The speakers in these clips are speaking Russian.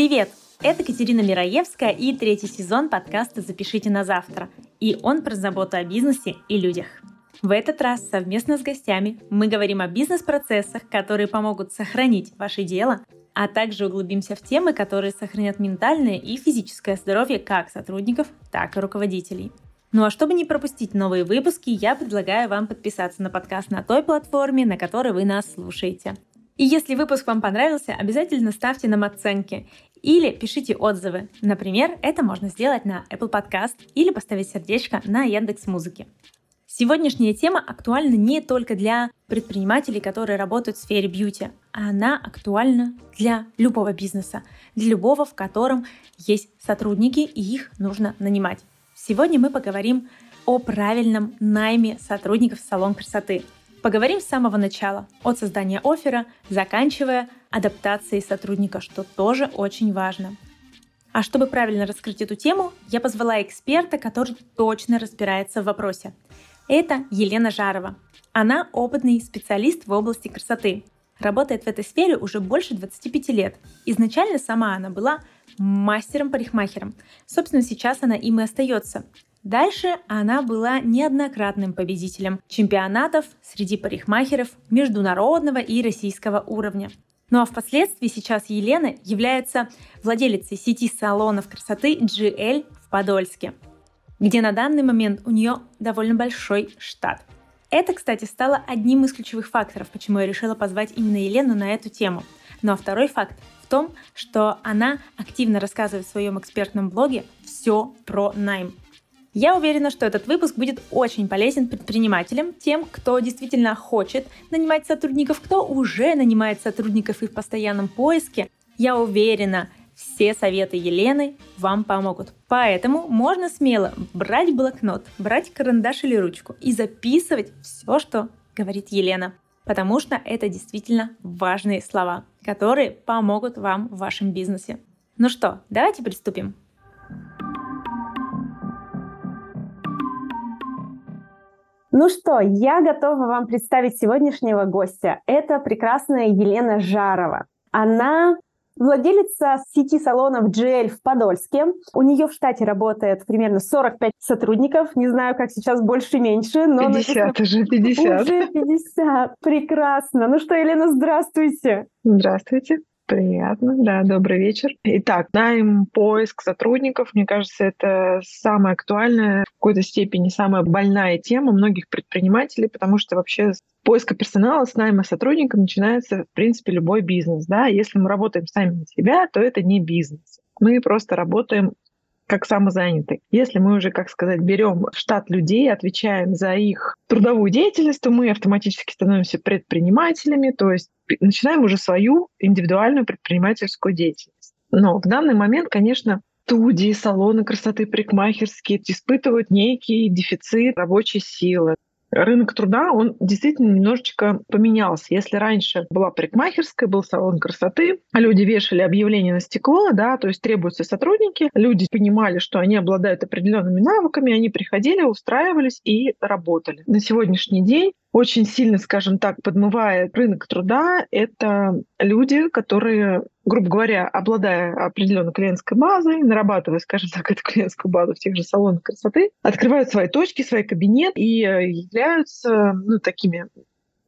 Привет! Это Катерина Мираевская и третий сезон подкаста «Запишите на завтра». И он про заботу о бизнесе и людях. В этот раз совместно с гостями мы говорим о бизнес-процессах, которые помогут сохранить ваше дело, а также углубимся в темы, которые сохранят ментальное и физическое здоровье как сотрудников, так и руководителей. Ну а чтобы не пропустить новые выпуски, я предлагаю вам подписаться на подкаст на той платформе, на которой вы нас слушаете. И если выпуск вам понравился, обязательно ставьте нам оценки или пишите отзывы. Например, это можно сделать на Apple Podcast или поставить сердечко на Яндекс Музыке. Сегодняшняя тема актуальна не только для предпринимателей, которые работают в сфере бьюти, она актуальна для любого бизнеса, для любого, в котором есть сотрудники и их нужно нанимать. Сегодня мы поговорим о правильном найме сотрудников в салон красоты. Поговорим с самого начала, от создания оффера, заканчивая адаптацией сотрудника, что тоже очень важно. А чтобы правильно раскрыть эту тему, я позвала эксперта, который точно разбирается в вопросе. Это Елена Жарова. Она опытный специалист в области красоты. Работает в этой сфере уже больше 25 лет. Изначально сама она была мастером-парикмахером. Собственно, сейчас она им и остается. Дальше она была неоднократным победителем чемпионатов среди парикмахеров международного и российского уровня. Ну а впоследствии сейчас Елена является владелицей сети салонов красоты GL в Подольске где на данный момент у нее довольно большой штат. Это, кстати, стало одним из ключевых факторов, почему я решила позвать именно Елену на эту тему. Ну а второй факт в том, что она активно рассказывает в своем экспертном блоге все про найм. Я уверена, что этот выпуск будет очень полезен предпринимателям, тем, кто действительно хочет нанимать сотрудников, кто уже нанимает сотрудников и в постоянном поиске. Я уверена, все советы Елены вам помогут. Поэтому можно смело брать блокнот, брать карандаш или ручку и записывать все, что говорит Елена. Потому что это действительно важные слова, которые помогут вам в вашем бизнесе. Ну что, давайте приступим. Ну что, я готова вам представить сегодняшнего гостя. Это прекрасная Елена Жарова. Она Владелица сети салонов GL в Подольске. У нее в штате работает примерно 45 сотрудников. Не знаю, как сейчас больше-меньше, но... 50 написано... уже, 50. Уже 50. Прекрасно. Ну что, Елена, здравствуйте. Здравствуйте. Приятно, да, добрый вечер. Итак, найм, поиск сотрудников, мне кажется, это самая актуальная, в какой-то степени самая больная тема многих предпринимателей, потому что вообще с поиска персонала, с найма сотрудника начинается, в принципе, любой бизнес. Да? Если мы работаем сами на себя, то это не бизнес. Мы просто работаем как самозанятый. Если мы уже, как сказать, берем штат людей, отвечаем за их трудовую деятельность, то мы автоматически становимся предпринимателями, то есть начинаем уже свою индивидуальную предпринимательскую деятельность. Но в данный момент, конечно, студии, салоны красоты, парикмахерские испытывают некий дефицит рабочей силы рынок труда, он действительно немножечко поменялся. Если раньше была парикмахерская, был салон красоты, люди вешали объявления на стекло, да, то есть требуются сотрудники, люди понимали, что они обладают определенными навыками, они приходили, устраивались и работали. На сегодняшний день очень сильно, скажем так, подмывает рынок труда, это люди, которые, грубо говоря, обладая определенной клиентской базой, нарабатывая, скажем так, эту клиентскую базу в тех же салонах красоты, открывают свои точки, свои кабинеты и являются ну, такими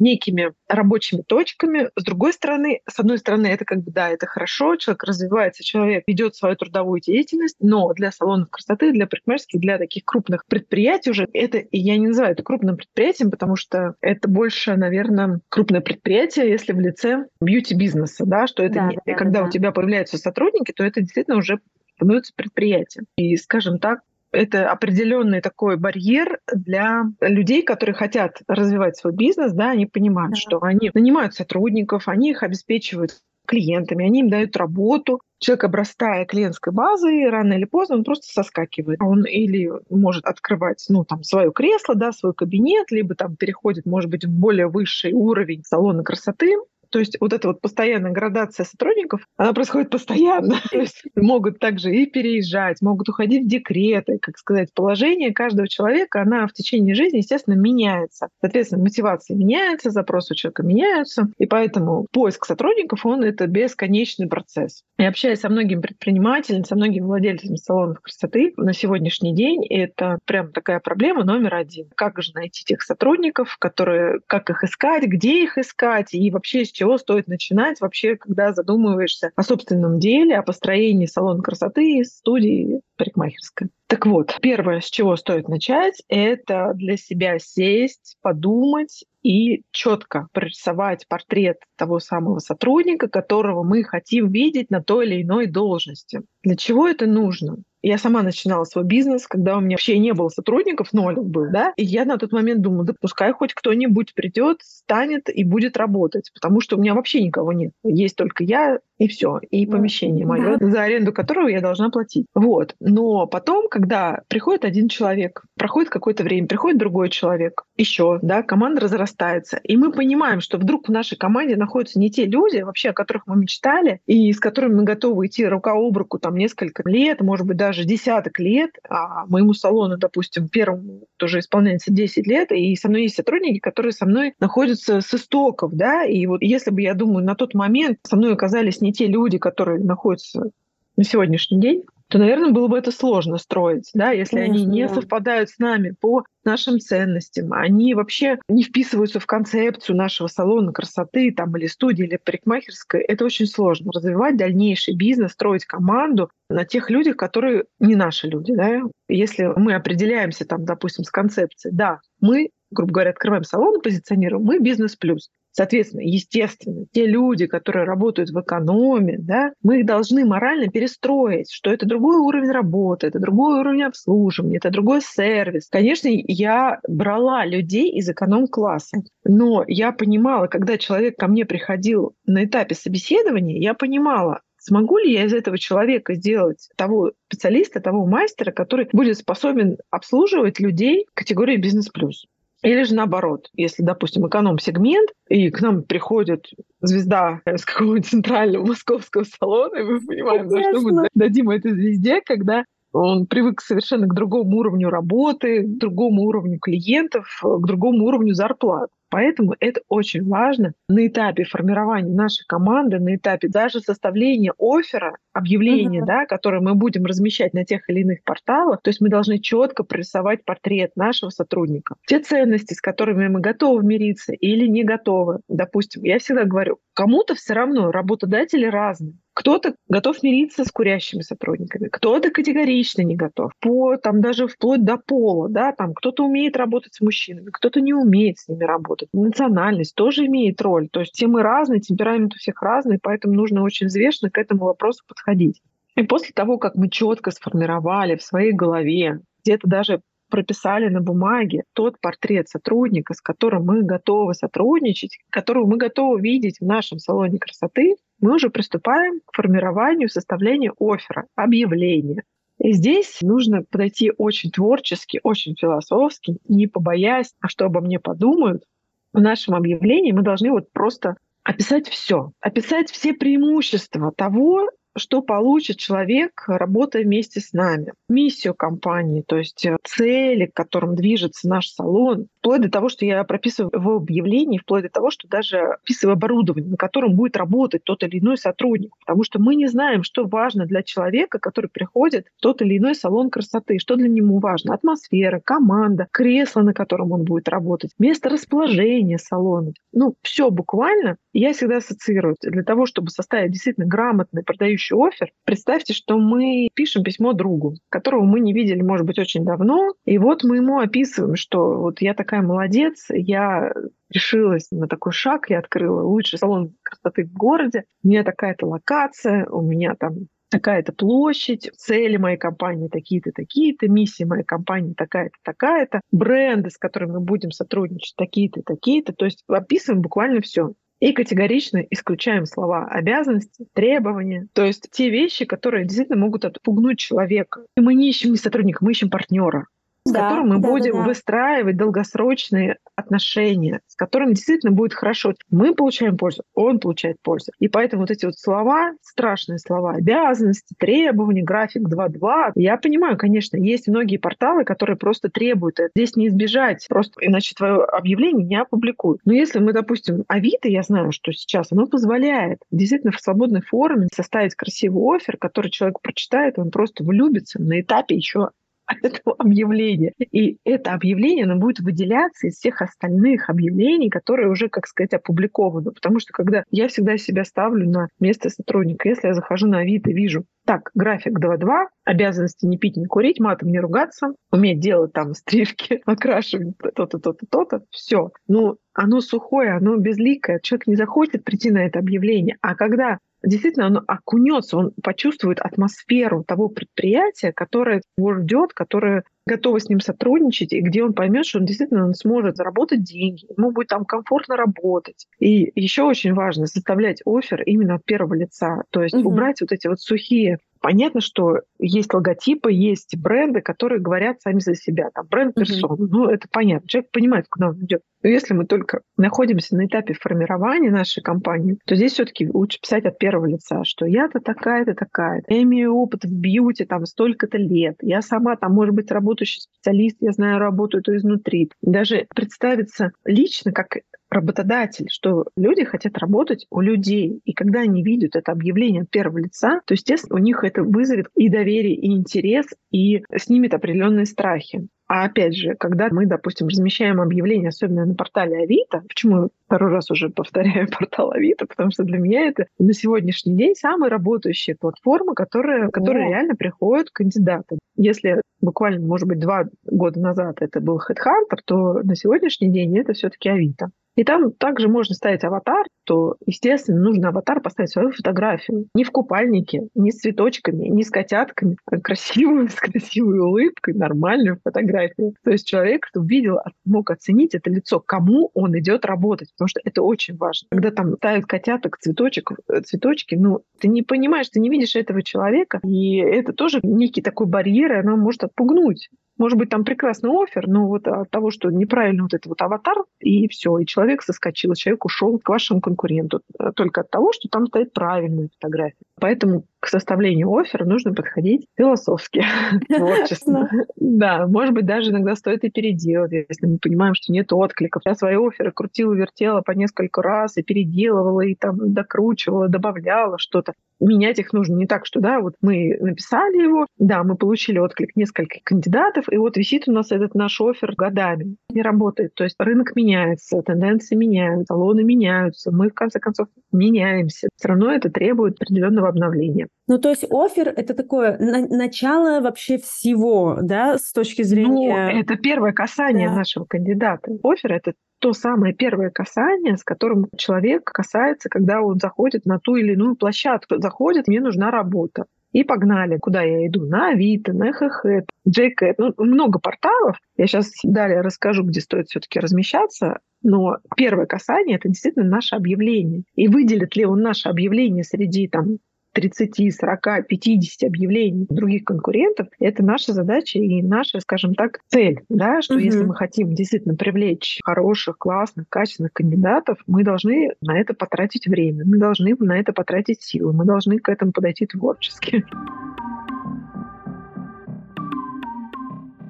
некими рабочими точками. С другой стороны, с одной стороны, это как бы, да, это хорошо, человек развивается, человек ведет свою трудовую деятельность, но для салонов красоты, для парикмахерских, для таких крупных предприятий уже это, я не называю это крупным предприятием, потому что это больше, наверное, крупное предприятие, если в лице бьюти-бизнеса, да, что это да, не, да, когда да. у тебя появляются сотрудники, то это действительно уже становится предприятием. И, скажем так, это определенный такой барьер для людей, которые хотят развивать свой бизнес, да, они понимают, да. что они нанимают сотрудников, они их обеспечивают клиентами, они им дают работу. Человек, обрастая клиентской базой, рано или поздно он просто соскакивает. Он или может открывать ну, там, свое кресло, да, свой кабинет, либо там переходит, может быть, в более высший уровень салона красоты, То есть вот эта вот постоянная градация сотрудников, она происходит постоянно. То есть могут также и переезжать, могут уходить в декреты, как сказать, положение каждого человека, она в течение жизни, естественно, меняется. Соответственно, мотивация меняется, запросы у человека меняются, и поэтому поиск сотрудников, он это бесконечный процесс. И общаясь со многими предпринимателями, со многими владельцами салонов красоты на сегодняшний день, это прям такая проблема номер один. Как же найти тех сотрудников, которые, как их искать, где их искать, и вообще с чего стоит начинать, вообще, когда задумываешься о собственном деле, о построении салона красоты, студии парикмахерской. Так вот, первое, с чего стоит начать, это для себя сесть, подумать и четко прорисовать портрет того самого сотрудника, которого мы хотим видеть на той или иной должности. Для чего это нужно? Я сама начинала свой бизнес, когда у меня вообще не было сотрудников, ноль был, да, и я на тот момент думала, да пускай хоть кто-нибудь придет, станет и будет работать, потому что у меня вообще никого нет. Есть только я и все, и помещение мое, да. за аренду которого я должна платить. Вот. Но потом, когда приходит один человек, проходит какое-то время, приходит другой человек, еще, да, команда разрастается, и мы понимаем, что вдруг в нашей команде находятся не те люди, вообще, о которых мы мечтали, и с которыми мы готовы идти рука об руку там несколько лет, может быть, даже десяток лет, а моему салону, допустим, первому тоже исполняется 10 лет, и со мной есть сотрудники, которые со мной находятся с истоков, да, и вот если бы, я думаю, на тот момент со мной оказались не те люди, которые находятся на сегодняшний день, то, наверное, было бы это сложно строить, да, если Конечно, они не да. совпадают с нами по нашим ценностям, они вообще не вписываются в концепцию нашего салона красоты там, или студии, или парикмахерской. Это очень сложно. Развивать дальнейший бизнес, строить команду на тех людях, которые не наши люди. Да? Если мы определяемся, там, допустим, с концепцией, да, мы грубо говоря, открываем салон, позиционируем, мы бизнес плюс. Соответственно, естественно, те люди, которые работают в экономе, да, мы их должны морально перестроить, что это другой уровень работы, это другой уровень обслуживания, это другой сервис. Конечно, я брала людей из эконом-класса, но я понимала, когда человек ко мне приходил на этапе собеседования, я понимала, смогу ли я из этого человека сделать того специалиста, того мастера, который будет способен обслуживать людей категории бизнес плюс. Или же наоборот, если, допустим, эконом-сегмент, и к нам приходит звезда с какого-нибудь центрального московского салона, и мы понимаем, за что мы дадим этой звезде, когда он привык совершенно к другому уровню работы, к другому уровню клиентов, к другому уровню зарплат. Поэтому это очень важно на этапе формирования нашей команды, на этапе даже составления оффера, объявления, uh-huh. да, которое мы будем размещать на тех или иных порталах. То есть мы должны четко прорисовать портрет нашего сотрудника. Те ценности, с которыми мы готовы мириться или не готовы. Допустим, я всегда говорю, кому-то все равно работодатели разные. Кто-то готов мириться с курящими сотрудниками, кто-то категорично не готов. По, там, даже вплоть до пола, да, там кто-то умеет работать с мужчинами, кто-то не умеет с ними работать. Национальность тоже имеет роль. То есть все мы разные, темперамент у всех разный, поэтому нужно очень взвешенно к этому вопросу подходить. И после того, как мы четко сформировали в своей голове, где-то даже прописали на бумаге тот портрет сотрудника, с которым мы готовы сотрудничать, которого мы готовы видеть в нашем салоне красоты, мы уже приступаем к формированию, составлению оффера, объявления. И здесь нужно подойти очень творчески, очень философски, не побоясь, а что обо мне подумают. В нашем объявлении мы должны вот просто описать все, описать все преимущества того, что получит человек, работая вместе с нами. Миссию компании, то есть э, цели, к которым движется наш салон, вплоть до того, что я прописываю в объявлении, вплоть до того, что даже описываю оборудование, на котором будет работать тот или иной сотрудник. Потому что мы не знаем, что важно для человека, который приходит в тот или иной салон красоты, что для него важно. Атмосфера, команда, кресло, на котором он будет работать, место расположения салона. Ну, все буквально я всегда ассоциирую. Для того, чтобы составить действительно грамотный продающий офер, представьте, что мы пишем письмо другу, которого мы не видели, может быть, очень давно, и вот мы ему описываем, что вот я такая молодец, я решилась на такой шаг, я открыла лучший салон красоты в городе, у меня такая-то локация, у меня там такая-то площадь, цели моей компании такие-то, такие-то, миссия моей компании такая-то, такая-то, бренды, с которыми мы будем сотрудничать, такие-то, такие-то. То есть описываем буквально все и категорично исключаем слова обязанности, требования, то есть те вещи, которые действительно могут отпугнуть человека. И мы не ищем не сотрудника, мы ищем партнера. С да, которым мы да, будем да, да. выстраивать долгосрочные отношения, с которыми действительно будет хорошо. Мы получаем пользу, он получает пользу. И поэтому вот эти вот слова, страшные слова, обязанности, требования, график 2.2, я понимаю, конечно, есть многие порталы, которые просто требуют это. Здесь не избежать, просто иначе твое объявление не опубликуют. Но если мы, допустим, Авито, я знаю, что сейчас оно позволяет действительно в свободной форме составить красивый офер, который человек прочитает, он просто влюбится на этапе еще этого объявления. И это объявление, оно будет выделяться из всех остальных объявлений, которые уже, как сказать, опубликованы. Потому что когда я всегда себя ставлю на место сотрудника, если я захожу на Авито, вижу, так, график 2.2, обязанности не пить, не курить, матом не ругаться, уметь делать там стрижки, окрашивать то-то, то-то, то-то, все. Ну, оно сухое, оно безликое, человек не захочет прийти на это объявление. А когда действительно он окунется, он почувствует атмосферу того предприятия, которое его ждет, которое готово с ним сотрудничать, и где он поймет, что он действительно он сможет заработать деньги, ему будет там комфортно работать. И еще очень важно составлять офер именно от первого лица, то есть угу. убрать вот эти вот сухие Понятно, что есть логотипы, есть бренды, которые говорят сами за себя. Там бренд персон. Mm-hmm. Ну, это понятно. Человек понимает, куда он идет. Но если мы только находимся на этапе формирования нашей компании, то здесь все-таки лучше писать от первого лица, что я-то такая-то такая. Я имею опыт в бьюти там столько-то лет. Я сама там, может быть, работающий специалист, я знаю, работаю то изнутри. Даже представиться лично как работодатель, что люди хотят работать у людей. И когда они видят это объявление от первого лица, то, естественно, у них это вызовет и доверие, и интерес, и снимет определенные страхи. А опять же, когда мы, допустим, размещаем объявление, особенно на портале Авито, почему второй раз уже повторяю портал Авито, потому что для меня это на сегодняшний день самая работающая платформа, которая, которая реально приходит кандидаты. Если буквально, может быть, два года назад это был HeadHunter, то на сегодняшний день это все-таки Авито. И там также можно ставить аватар, то, естественно, нужно аватар поставить свою фотографию. Не в купальнике, не с цветочками, не с котятками, а красивую, с красивой улыбкой, нормальную фотографию. То есть человек, чтобы видел, мог оценить это лицо, кому он идет работать, потому что это очень важно. Когда там ставят котяток, цветочек, э, цветочки, ну, ты не понимаешь, ты не видишь этого человека, и это тоже некий такой барьер, и оно может отпугнуть. Может быть, там прекрасный офер, но вот от того, что неправильно вот этот вот аватар, и все, и человек соскочил, человек ушел к вашему конкуренту э, только от того, что там стоит правильная фотография. Поэтому к составлению оффера нужно подходить философски, творчески. Да, может быть, даже иногда стоит и переделать, если мы понимаем, что нет откликов. Я свои оферы крутила, вертела по несколько раз и переделывала, и там докручивала, добавляла что-то. Менять их нужно не так, что, да, вот мы написали его, да, мы получили отклик нескольких кандидатов, и вот висит у нас этот наш офер годами. Не работает. То есть рынок меняется, тенденции меняются, салоны меняются, мы, в конце концов, меняемся. Все равно это требует определенного обновления. Ну, то есть офер — это такое на- начало вообще всего, да, с точки ну, зрения... Ну, это первое касание да. нашего кандидата. Офер — это то самое первое касание, с которым человек касается, когда он заходит на ту или иную площадку. Заходит, мне нужна работа. И погнали, куда я иду. На Авито, на ХХ, JCat. Ну, много порталов. Я сейчас далее расскажу, где стоит все-таки размещаться. Но первое касание — это действительно наше объявление. И выделит ли он наше объявление среди там, 30, 40, 50 объявлений других конкурентов, это наша задача и наша, скажем так, цель, да, что угу. если мы хотим действительно привлечь хороших, классных, качественных кандидатов, мы должны на это потратить время, мы должны на это потратить силы, мы должны к этому подойти творчески.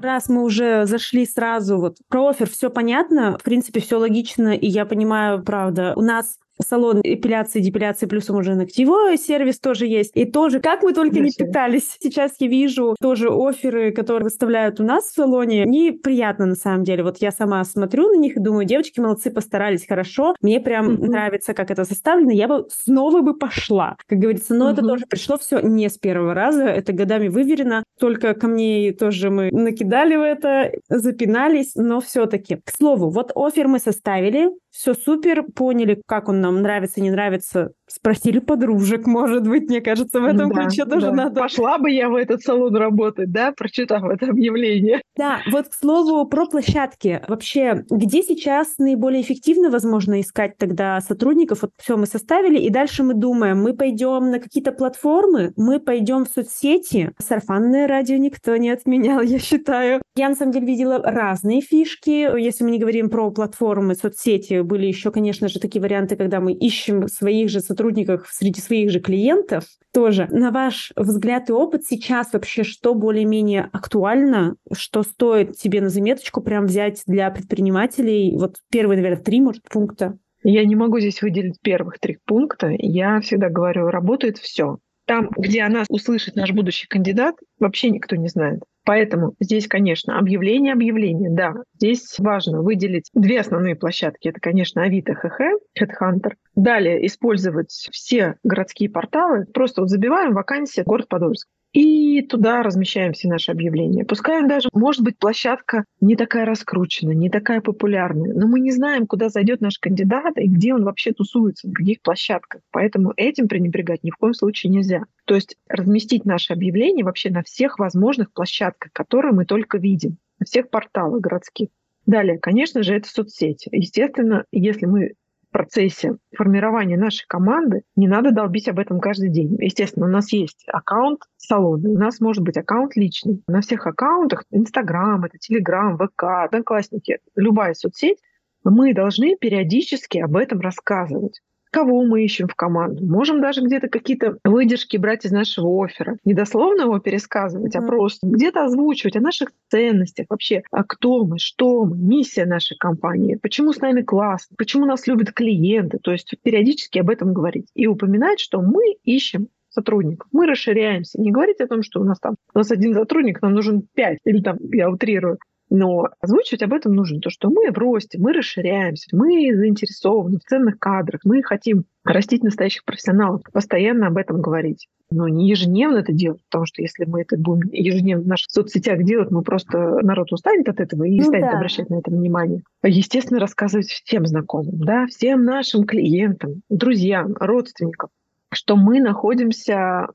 Раз мы уже зашли сразу вот про офер, все понятно, в принципе, все логично, и я понимаю, правда, у нас салон эпиляции, депиляции, плюсом уже ногтевой сервис тоже есть. И тоже, как мы только не питались. Сейчас я вижу тоже оферы, которые выставляют у нас в салоне. Неприятно на самом деле. Вот я сама смотрю на них и думаю, девочки молодцы, постарались хорошо. Мне прям mm-hmm. нравится, как это составлено. Я бы снова бы пошла. Как говорится, но mm-hmm. это тоже пришло все не с первого раза. Это годами выверено. Только ко мне тоже мы накидали в это, запинались, но все-таки. К слову, вот офер мы составили, все супер, поняли, как он нам нравится, не нравится, Спросили подружек, может быть, мне кажется, в этом да, ключе тоже да. надо. Пошла бы я в этот салон работать, да, прочитав это объявление. Да, вот к слову про площадки. Вообще, где сейчас наиболее эффективно, возможно, искать тогда сотрудников? Вот все мы составили, и дальше мы думаем, мы пойдем на какие-то платформы, мы пойдем в соцсети. Сарафанное радио никто не отменял, я считаю. Я, на самом деле, видела разные фишки. Если мы не говорим про платформы, соцсети, были еще, конечно же, такие варианты, когда мы ищем своих же сотрудников сотрудниках среди своих же клиентов тоже. На ваш взгляд и опыт сейчас вообще что более-менее актуально, что стоит тебе на заметочку прям взять для предпринимателей? Вот первые, наверное, три, может, пункта. Я не могу здесь выделить первых три пункта. Я всегда говорю, работает все. Там, где о нас услышит наш будущий кандидат, вообще никто не знает. Поэтому здесь, конечно, объявление, объявление, да. Здесь важно выделить две основные площадки. Это, конечно, Авито, ХХ, Headhunter. Далее использовать все городские порталы. Просто вот забиваем вакансия город Подольск и туда размещаем все наши объявления. Пускай даже, может быть, площадка не такая раскрученная, не такая популярная, но мы не знаем, куда зайдет наш кандидат и где он вообще тусуется, на каких площадках. Поэтому этим пренебрегать ни в коем случае нельзя. То есть разместить наши объявления вообще на всех возможных площадках, которые мы только видим, на всех порталах городских. Далее, конечно же, это соцсети. Естественно, если мы процессе формирования нашей команды не надо долбить об этом каждый день. Естественно, у нас есть аккаунт салона, у нас может быть аккаунт личный. На всех аккаунтах, Инстаграм, это Телеграм, ВК, Одноклассники, любая соцсеть, мы должны периодически об этом рассказывать кого мы ищем в команду. Можем даже где-то какие-то выдержки брать из нашего оффера. Не дословно его пересказывать, mm-hmm. а просто где-то озвучивать о наших ценностях вообще, а кто мы, что мы, миссия нашей компании, почему с нами классно, почему нас любят клиенты. То есть периодически об этом говорить и упоминать, что мы ищем сотрудников. Мы расширяемся. Не говорить о том, что у нас там у нас один сотрудник, нам нужен пять, или там, я утрирую, но озвучивать об этом нужно, то, что мы в росте, мы расширяемся, мы заинтересованы в ценных кадрах, мы хотим растить настоящих профессионалов, постоянно об этом говорить. Но не ежедневно это делать, потому что если мы это будем ежедневно в наших соцсетях делать, мы просто народ устанет от этого и не ну станет да. обращать на это внимание. Естественно, рассказывать всем знакомым, да, всем нашим клиентам, друзьям, родственникам, что мы находимся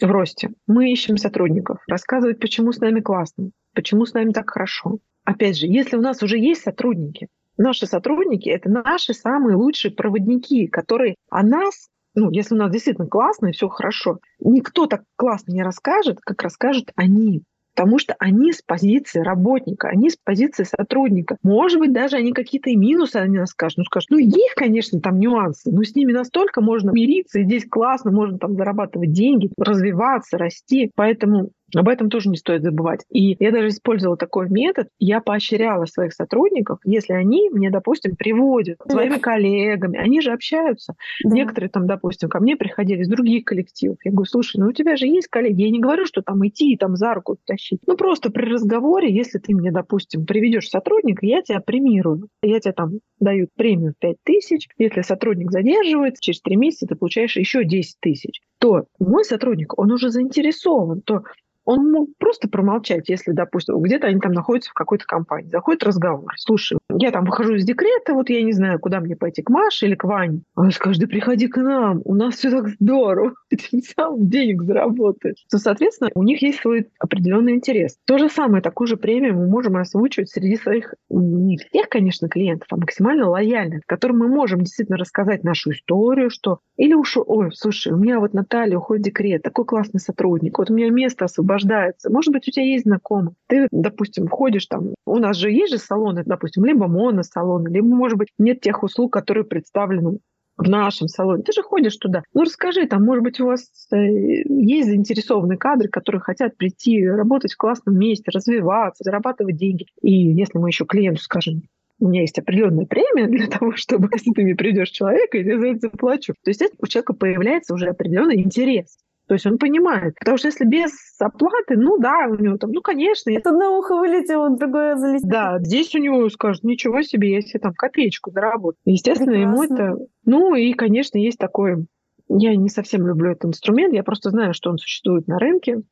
в росте. Мы ищем сотрудников, рассказывать, почему с нами классно, почему с нами так хорошо. Опять же, если у нас уже есть сотрудники, наши сотрудники — это наши самые лучшие проводники, которые о нас ну, если у нас действительно классно и все хорошо, никто так классно не расскажет, как расскажут они потому что они с позиции работника, они с позиции сотрудника. Может быть, даже они какие-то и минусы они нас скажут. Ну, скажут, ну, есть, конечно, там нюансы, но с ними настолько можно мириться, и здесь классно, можно там зарабатывать деньги, развиваться, расти. Поэтому об этом тоже не стоит забывать. И я даже использовала такой метод. Я поощряла своих сотрудников, если они мне, допустим, приводят своими коллегами, они же общаются. Да. Некоторые там, допустим, ко мне приходили из других коллективов. Я говорю, слушай, ну у тебя же есть коллеги. Я не говорю, что там идти и там за руку тащить. Ну просто при разговоре, если ты мне, допустим, приведешь сотрудника, я тебя премирую. Я тебе там даю премию в 5 тысяч. Если сотрудник задерживается, через 3 месяца ты получаешь еще 10 тысяч то мой сотрудник, он уже заинтересован, то он мог просто промолчать, если, допустим, где-то они там находятся в какой-то компании. Заходит разговор. Слушай, я там выхожу из декрета, вот я не знаю, куда мне пойти, к Маше или к Ване. Он скажет, да приходи к нам, у нас все так здорово. Ты сам денег заработаешь. То, соответственно, у них есть свой определенный интерес. То же самое, такую же премию мы можем озвучивать среди своих, не всех, конечно, клиентов, а максимально лояльных, которым мы можем действительно рассказать нашу историю, что или уж, ой, слушай, у меня вот Наталья уходит в декрет, такой классный сотрудник, вот у меня место освобождается. Может быть, у тебя есть знакомый. Ты, допустим, ходишь там, у нас же есть же салоны, допустим, либо моносалоны, либо, может быть, нет тех услуг, которые представлены в нашем салоне. Ты же ходишь туда. Ну, расскажи, там, может быть, у вас э, есть заинтересованные кадры, которые хотят прийти, работать в классном месте, развиваться, зарабатывать деньги. И если мы еще клиенту скажем, у меня есть определенная премия для того, чтобы, если ты мне придешь человека, я за это заплачу. То есть у человека появляется уже определенный интерес. То есть он понимает. Потому что если без оплаты, ну да, у него там, ну конечно. Это на ухо вылетело, другое залетело. Да, здесь у него скажут, ничего себе, я себе там копеечку заработаю. Естественно, Прекрасно. ему это... Ну и, конечно, есть такой... Я не совсем люблю этот инструмент, я просто знаю, что он существует на рынке.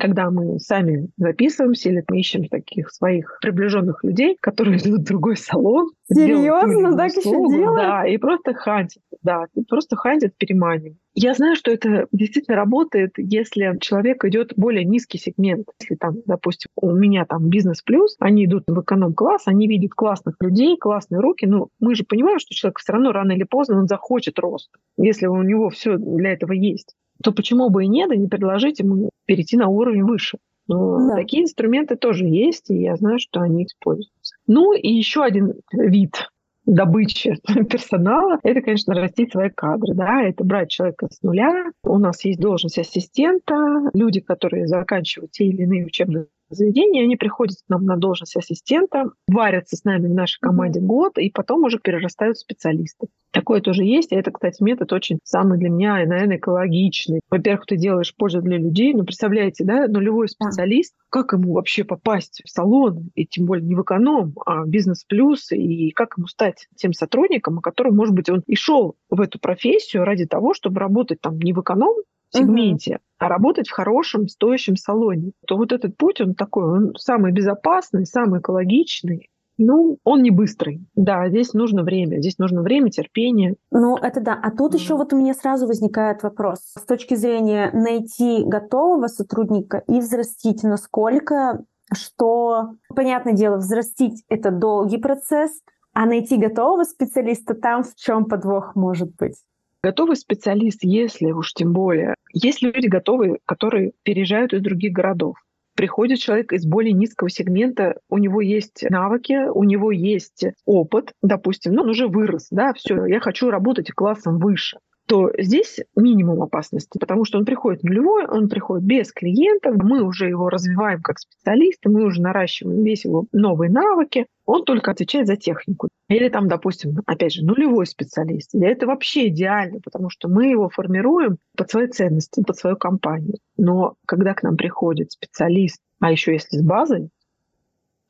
Когда мы сами записываемся или мы ищем таких своих приближенных людей, которые идут в другой салон. Серьезно? Так услугу, еще делают? Да, и просто хантят. Да, просто хантят, переманивают. Я знаю, что это действительно работает, если человек идет более низкий сегмент. Если там, допустим, у меня там бизнес плюс, они идут в эконом-класс, они видят классных людей, классные руки. Ну, мы же понимаем, что человек все равно рано или поздно он захочет рост, если у него все для этого есть то почему бы и нет, и не предложить ему перейти на уровень выше. Но да. такие инструменты тоже есть, и я знаю, что они используются. Ну и еще один вид добычи персонала, это, конечно, растить свои кадры. Да? Это брать человека с нуля. У нас есть должность ассистента, люди, которые заканчивают те или иные учебные заведения, они приходят к нам на должность ассистента, варятся с нами в нашей команде год, и потом уже перерастают в специалисты. Такое тоже есть, и это, кстати, метод очень самый для меня, наверное, экологичный. Во-первых, ты делаешь пользу для людей, ну, представляете, да, нулевой специалист, как ему вообще попасть в салон, и тем более не в эконом, а в бизнес-плюс, и как ему стать тем сотрудником, о котором, может быть, он и шел в эту профессию ради того, чтобы работать там не в эконом, сегменте, угу. а работать в хорошем, стоящем салоне, то вот этот путь, он такой, он самый безопасный, самый экологичный, ну, он не быстрый. Да, здесь нужно время. Здесь нужно время, терпение. Ну, это да. А тут mm. еще вот у меня сразу возникает вопрос. С точки зрения найти готового сотрудника и взрастить, насколько, что, понятное дело, взрастить — это долгий процесс, а найти готового специалиста там в чем подвох может быть? Готовый специалист, если уж тем более, есть люди готовые, которые переезжают из других городов. Приходит человек из более низкого сегмента, у него есть навыки, у него есть опыт, допустим, ну, он уже вырос, да, все, я хочу работать классом выше то здесь минимум опасности, потому что он приходит нулевой, он приходит без клиентов, мы уже его развиваем как специалисты, мы уже наращиваем весь его новые навыки, он только отвечает за технику. Или там, допустим, опять же, нулевой специалист. И это вообще идеально, потому что мы его формируем под свои ценности, под свою компанию. Но когда к нам приходит специалист, а еще если с базой,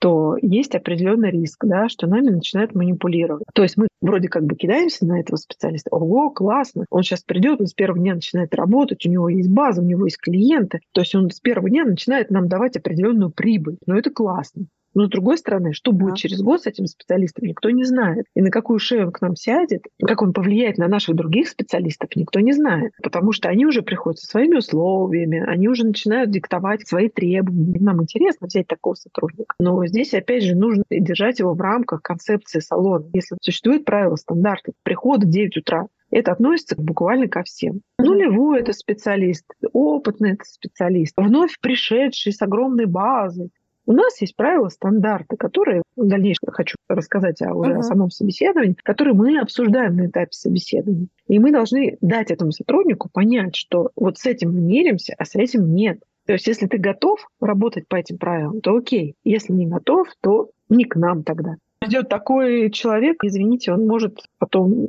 то есть определенный риск, да, что нами начинают манипулировать. То есть мы вроде как бы кидаемся на этого специалиста. Ого, классно, он сейчас придет, он с первого дня начинает работать, у него есть база, у него есть клиенты. То есть он с первого дня начинает нам давать определенную прибыль. Но это классно. Но с другой стороны, что будет через год с этим специалистом, никто не знает. И на какую шею он к нам сядет, как он повлияет на наших других специалистов, никто не знает. Потому что они уже приходят со своими условиями, они уже начинают диктовать свои требования. Нам интересно взять такого сотрудника. Но здесь, опять же, нужно держать его в рамках концепции салона. Если существует правило, стандарты прихода в 9 утра, это относится буквально ко всем. Нулевой это специалист, опытный это специалист, вновь пришедший с огромной базой, у нас есть правила, стандарты, которые в дальнейшем хочу рассказать о, уже uh-huh. о самом собеседовании, которые мы обсуждаем на этапе собеседования. И мы должны дать этому сотруднику понять, что вот с этим мы меримся, а с этим нет. То есть если ты готов работать по этим правилам, то окей. Если не готов, то не к нам тогда. Идет такой человек, извините, он может потом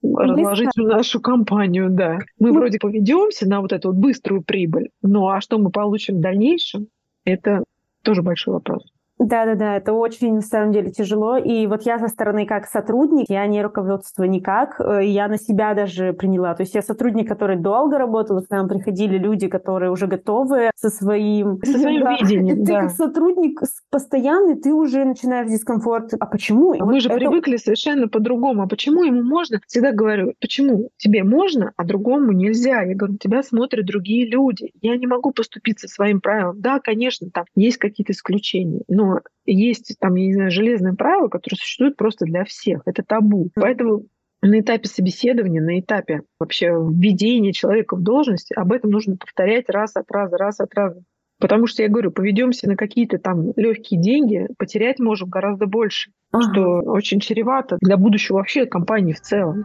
разложить нашу компанию, да. Мы ну, вроде поведемся на вот эту вот быструю прибыль, ну а что мы получим в дальнейшем, это тоже большой вопрос. Да-да-да, это очень, на самом деле, тяжело. И вот я со стороны как сотрудник, я не руководство никак, э, я на себя даже приняла. То есть я сотрудник, который долго работал, к нам приходили люди, которые уже готовы со своим... Со своим да. видением, Ты да. как сотрудник постоянный, ты уже начинаешь дискомфорт. А почему? Мы вот же это... привыкли совершенно по-другому. А почему ему можно? Всегда говорю, почему тебе можно, а другому нельзя? Я говорю, тебя смотрят другие люди. Я не могу поступиться своим правилам. Да, конечно, там есть какие-то исключения, но но есть там, я не знаю, железное правило, которое существует просто для всех. Это табу. Поэтому на этапе собеседования, на этапе вообще введения человека в должность, об этом нужно повторять раз от раза, раз от раза. Потому что, я говорю, поведемся на какие-то там легкие деньги, потерять можем гораздо больше, ага. что очень чревато для будущего вообще компании в целом.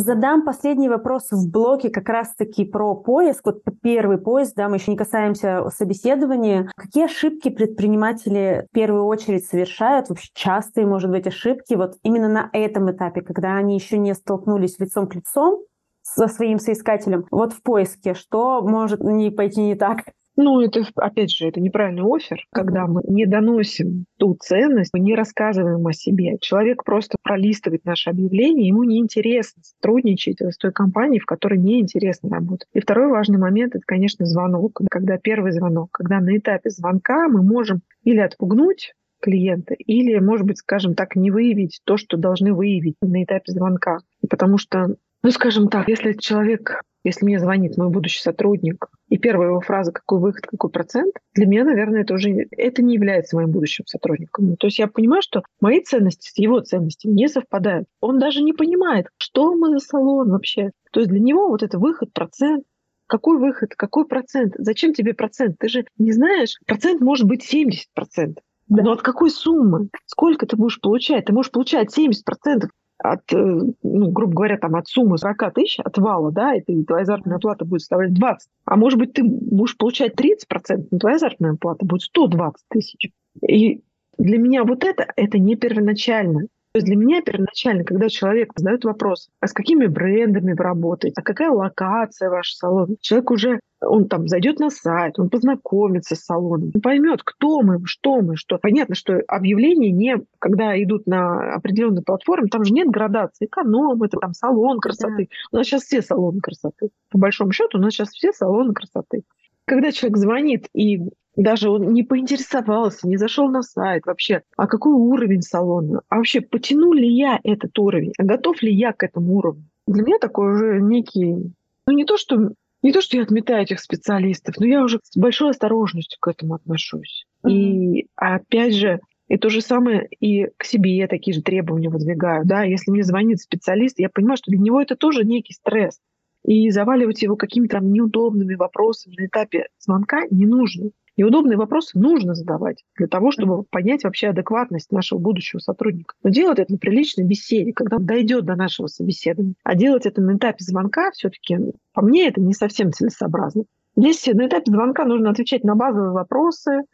Задам последний вопрос в блоке как раз-таки про поиск. Вот первый поиск, да, мы еще не касаемся собеседования. Какие ошибки предприниматели в первую очередь совершают? Вообще частые, может быть, ошибки вот именно на этом этапе, когда они еще не столкнулись лицом к лицом со своим соискателем. Вот в поиске, что может не пойти не так? Ну, это, опять же, это неправильный офер, когда мы не доносим ту ценность, мы не рассказываем о себе. Человек просто пролистывает наше объявление, ему неинтересно сотрудничать с той компанией, в которой неинтересно работать. И второй важный момент — это, конечно, звонок. Когда первый звонок, когда на этапе звонка мы можем или отпугнуть клиента, или, может быть, скажем так, не выявить то, что должны выявить на этапе звонка. Потому что, ну, скажем так, если человек если мне звонит мой будущий сотрудник, и первая его фраза «какой выход, какой процент», для меня, наверное, это уже это не является моим будущим сотрудником. То есть я понимаю, что мои ценности с его ценностями не совпадают. Он даже не понимает, что мы за салон вообще. То есть для него вот это выход, процент, какой выход, какой процент? Зачем тебе процент? Ты же не знаешь, процент может быть 70%. Да. Но от какой суммы? Сколько ты будешь получать? Ты можешь получать 70% от, э, ну, грубо говоря, там, от суммы 40 тысяч, от вала, да, и твоя заработная плата будет составлять 20. А может быть, ты будешь получать 30%, но твоя заработная плата будет 120 тысяч. И для меня вот это, это не первоначально. То есть для меня первоначально, когда человек задает вопрос, а с какими брендами вы работаете, а какая локация ваш салон, человек уже он там зайдет на сайт, он познакомится с салоном, он поймет, кто мы, что мы, что. Понятно, что объявления не, когда идут на определенную платформу, там же нет градации. Эконом, это там салон красоты. У нас сейчас все салоны красоты. По большому счету, у нас сейчас все салоны красоты. Когда человек звонит и даже он не поинтересовался, не зашел на сайт вообще, а какой уровень салона, а вообще потяну ли я этот уровень, а готов ли я к этому уровню. Для меня такой уже некий, ну не то, что не то, что я отметаю этих специалистов, но я уже с большой осторожностью к этому отношусь. Mm-hmm. И опять же, и то же самое и к себе я такие же требования выдвигаю. Да? Если мне звонит специалист, я понимаю, что для него это тоже некий стресс. И заваливать его какими-то там неудобными вопросами на этапе звонка не нужно. Неудобные вопросы нужно задавать для того, чтобы понять вообще адекватность нашего будущего сотрудника. Но делать это на приличной беседе, когда дойдет до нашего собеседования. А делать это на этапе звонка все-таки, по мне, это не совсем целесообразно. Здесь на этапе звонка нужно отвечать на базовые вопросы,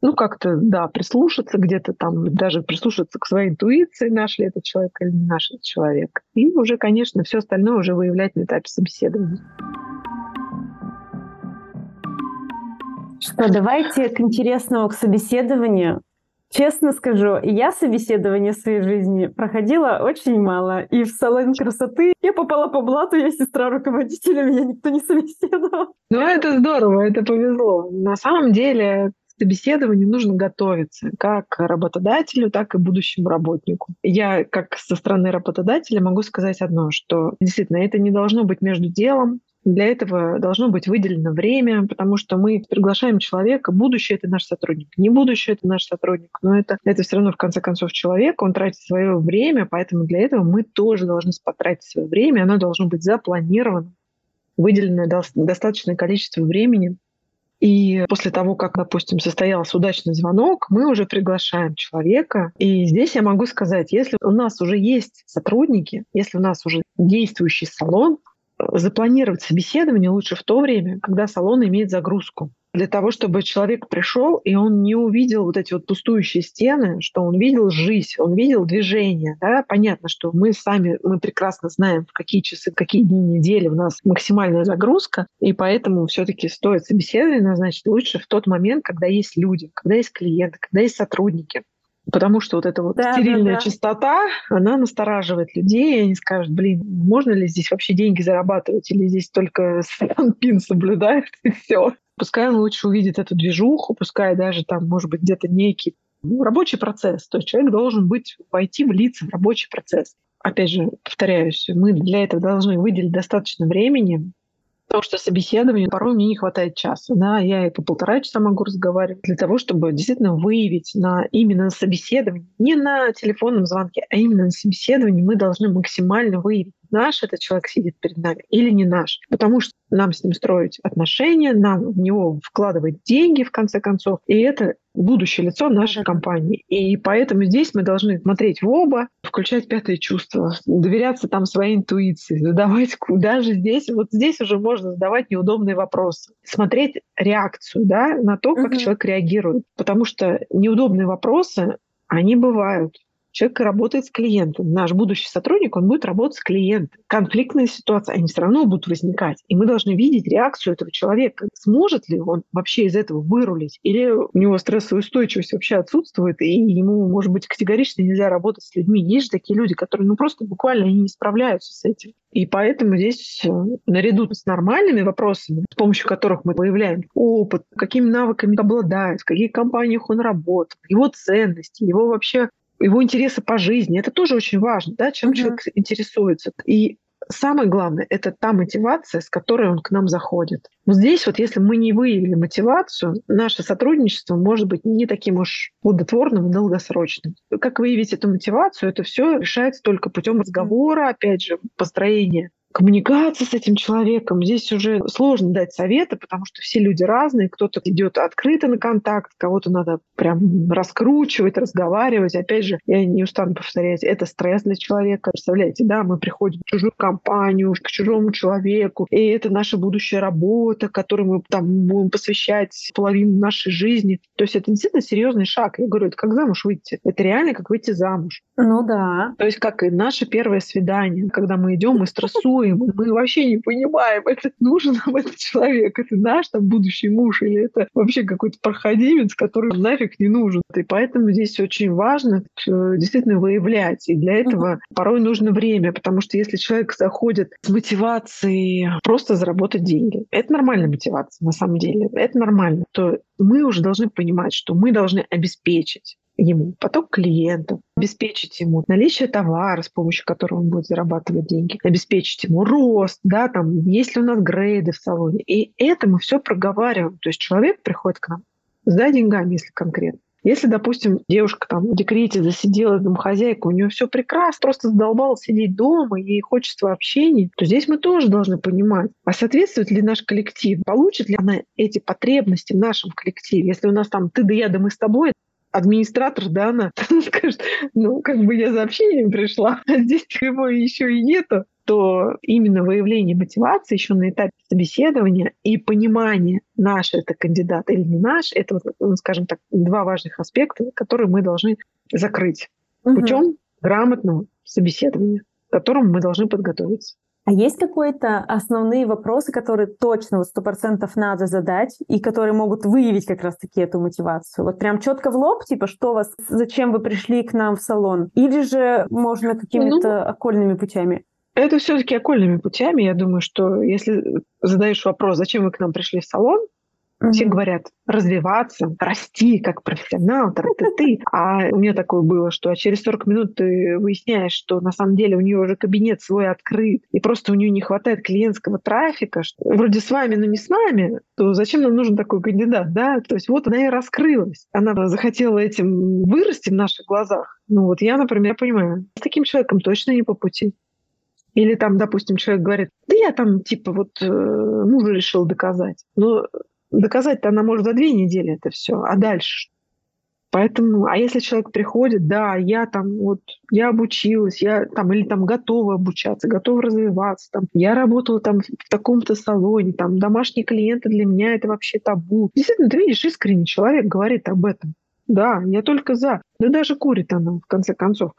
ну, как-то, да, прислушаться где-то там, даже прислушаться к своей интуиции, наш ли этот человек или не наш этот человек. И уже, конечно, все остальное уже выявлять на этапе собеседования. Что, давайте к интересному, к собеседованию. Честно скажу, я собеседование в своей жизни проходила очень мало. И в салон красоты я попала по блату, я сестра руководителя, меня никто не собеседовал. Ну, это здорово, это повезло. На самом деле, к собеседованию нужно готовиться как работодателю, так и будущему работнику. Я, как со стороны работодателя, могу сказать одно, что действительно это не должно быть между делом, для этого должно быть выделено время, потому что мы приглашаем человека. Будущее — это наш сотрудник. Не будущее — это наш сотрудник, но это, это все равно, в конце концов, человек. Он тратит свое время, поэтому для этого мы тоже должны потратить свое время. Оно должно быть запланировано, выделено достаточное количество времени. И после того, как, допустим, состоялся удачный звонок, мы уже приглашаем человека. И здесь я могу сказать, если у нас уже есть сотрудники, если у нас уже действующий салон, запланировать собеседование лучше в то время, когда салон имеет загрузку. Для того, чтобы человек пришел, и он не увидел вот эти вот пустующие стены, что он видел жизнь, он видел движение. Да? Понятно, что мы сами, мы прекрасно знаем, в какие часы, какие дни недели у нас максимальная загрузка, и поэтому все-таки стоит собеседование назначить лучше в тот момент, когда есть люди, когда есть клиенты, когда есть сотрудники. Потому что вот эта вот да, стерильная да, да. чистота, она настораживает людей, и они скажут, блин, можно ли здесь вообще деньги зарабатывать, или здесь только пин соблюдают, и все. Пускай он лучше увидит эту движуху, пускай даже там, может быть, где-то некий ну, рабочий процесс. То есть человек должен быть, войти, влиться в рабочий процесс. Опять же, повторяюсь, мы для этого должны выделить достаточно времени, Потому что собеседование порой мне не хватает часа. Да, я и по полтора часа могу разговаривать для того, чтобы действительно выявить на именно собеседовании, не на телефонном звонке, а именно на собеседовании мы должны максимально выявить, наш этот человек сидит перед нами или не наш. Потому что нам с ним строить отношения, нам в него вкладывать деньги, в конце концов. И это будущее лицо нашей компании. И поэтому здесь мы должны смотреть в оба, включать пятое чувство, доверяться там своей интуиции, задавать даже здесь, вот здесь уже можно задавать неудобные вопросы, смотреть реакцию да, на то, как угу. человек реагирует. Потому что неудобные вопросы, они бывают человек работает с клиентом. Наш будущий сотрудник, он будет работать с клиентом. Конфликтные ситуации, они все равно будут возникать. И мы должны видеть реакцию этого человека. Сможет ли он вообще из этого вырулить? Или у него стрессовая устойчивость вообще отсутствует, и ему, может быть, категорично нельзя работать с людьми. Есть же такие люди, которые ну, просто буквально не справляются с этим. И поэтому здесь э, наряду с нормальными вопросами, с помощью которых мы выявляем опыт, какими навыками обладает, в каких компаниях он работает, его ценности, его вообще его интересы по жизни. Это тоже очень важно, да, чем mm-hmm. человек интересуется. И самое главное — это та мотивация, с которой он к нам заходит. Но здесь вот если мы не выявили мотивацию, наше сотрудничество может быть не таким уж плодотворным и долгосрочным. Как выявить эту мотивацию, это все решается только путем разговора, опять же, построения коммуникация с этим человеком. Здесь уже сложно дать советы, потому что все люди разные. Кто-то идет открыто на контакт, кого-то надо прям раскручивать, разговаривать. Опять же, я не устану повторять, это стресс для человека. Представляете, да, мы приходим в чужую компанию, к чужому человеку, и это наша будущая работа, которой мы там будем посвящать половину нашей жизни. То есть это действительно серьезный шаг. Я говорю, это как замуж выйти. Это реально как выйти замуж. Ну да. То есть как и наше первое свидание, когда мы идем, мы стрессуем, ревнуем, мы вообще не понимаем, это нужен нам этот человек, это наш там будущий муж или это вообще какой-то проходимец, который нафиг не нужен. И поэтому здесь очень важно действительно выявлять. И для этого uh-huh. порой нужно время, потому что если человек заходит с мотивацией просто заработать деньги, это нормальная мотивация на самом деле, это нормально, то мы уже должны понимать, что мы должны обеспечить ему поток клиентов, обеспечить ему наличие товара, с помощью которого он будет зарабатывать деньги, обеспечить ему рост, да, там, есть ли у нас грейды в салоне. И это мы все проговариваем. То есть человек приходит к нам за деньгами, если конкретно. Если, допустим, девушка там в декрете засидела домохозяйка, у нее все прекрасно, просто задолбала сидеть дома, ей хочется общения, то здесь мы тоже должны понимать, а соответствует ли наш коллектив, получит ли она эти потребности в нашем коллективе. Если у нас там ты да я, да мы с тобой, администратор, да, она скажет, ну, как бы я за общением пришла, а здесь его еще и нету, то именно выявление мотивации еще на этапе собеседования и понимание, наш это кандидат или не наш, это, ну, скажем так, два важных аспекта, которые мы должны закрыть угу. путем грамотного собеседования, к которому мы должны подготовиться. А есть какие-то основные вопросы, которые точно вот сто процентов надо задать и которые могут выявить как раз-таки эту мотивацию? Вот прям четко в лоб, типа, что вас, зачем вы пришли к нам в салон? Или же можно какими-то ну, окольными путями? Это все-таки окольными путями. Я думаю, что если задаешь вопрос, зачем вы к нам пришли в салон, Mm-hmm. Все говорят развиваться, расти как профессионал, ты ты. А у меня такое было, что через 40 минут ты выясняешь, что на самом деле у нее уже кабинет свой открыт, и просто у нее не хватает клиентского трафика, что вроде с вами, но не с нами, то зачем нам нужен такой кандидат, да? То есть вот она и раскрылась. Она захотела этим вырасти в наших глазах. Ну вот я, например, понимаю, с таким человеком точно не по пути. Или там, допустим, человек говорит, да я там, типа, вот э, мужу решил доказать. Но Доказать-то она может за две недели это все, а дальше Поэтому, а если человек приходит, да, я там вот, я обучилась, я там, или там готова обучаться, готова развиваться, там, я работала там в таком-то салоне, там, домашние клиенты для меня это вообще табу. Действительно, ты видишь, искренне человек говорит об этом. Да, я только за. Да даже курит она, в конце концов.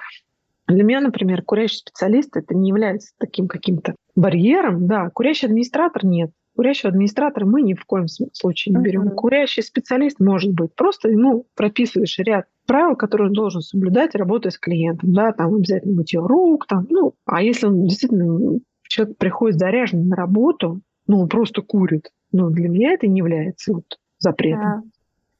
Для меня, например, курящий специалист это не является таким каким-то барьером. Да, курящий администратор нет. Курящего администратора мы ни в коем случае не берем. Uh-huh. Курящий специалист может быть. Просто ему прописываешь ряд правил, которые он должен соблюдать, работая с клиентом. Да, там обязательно мытье рук. Там, ну, а если он действительно человек приходит заряженный на работу, ну, он просто курит. Ну, для меня это не является вот запретом.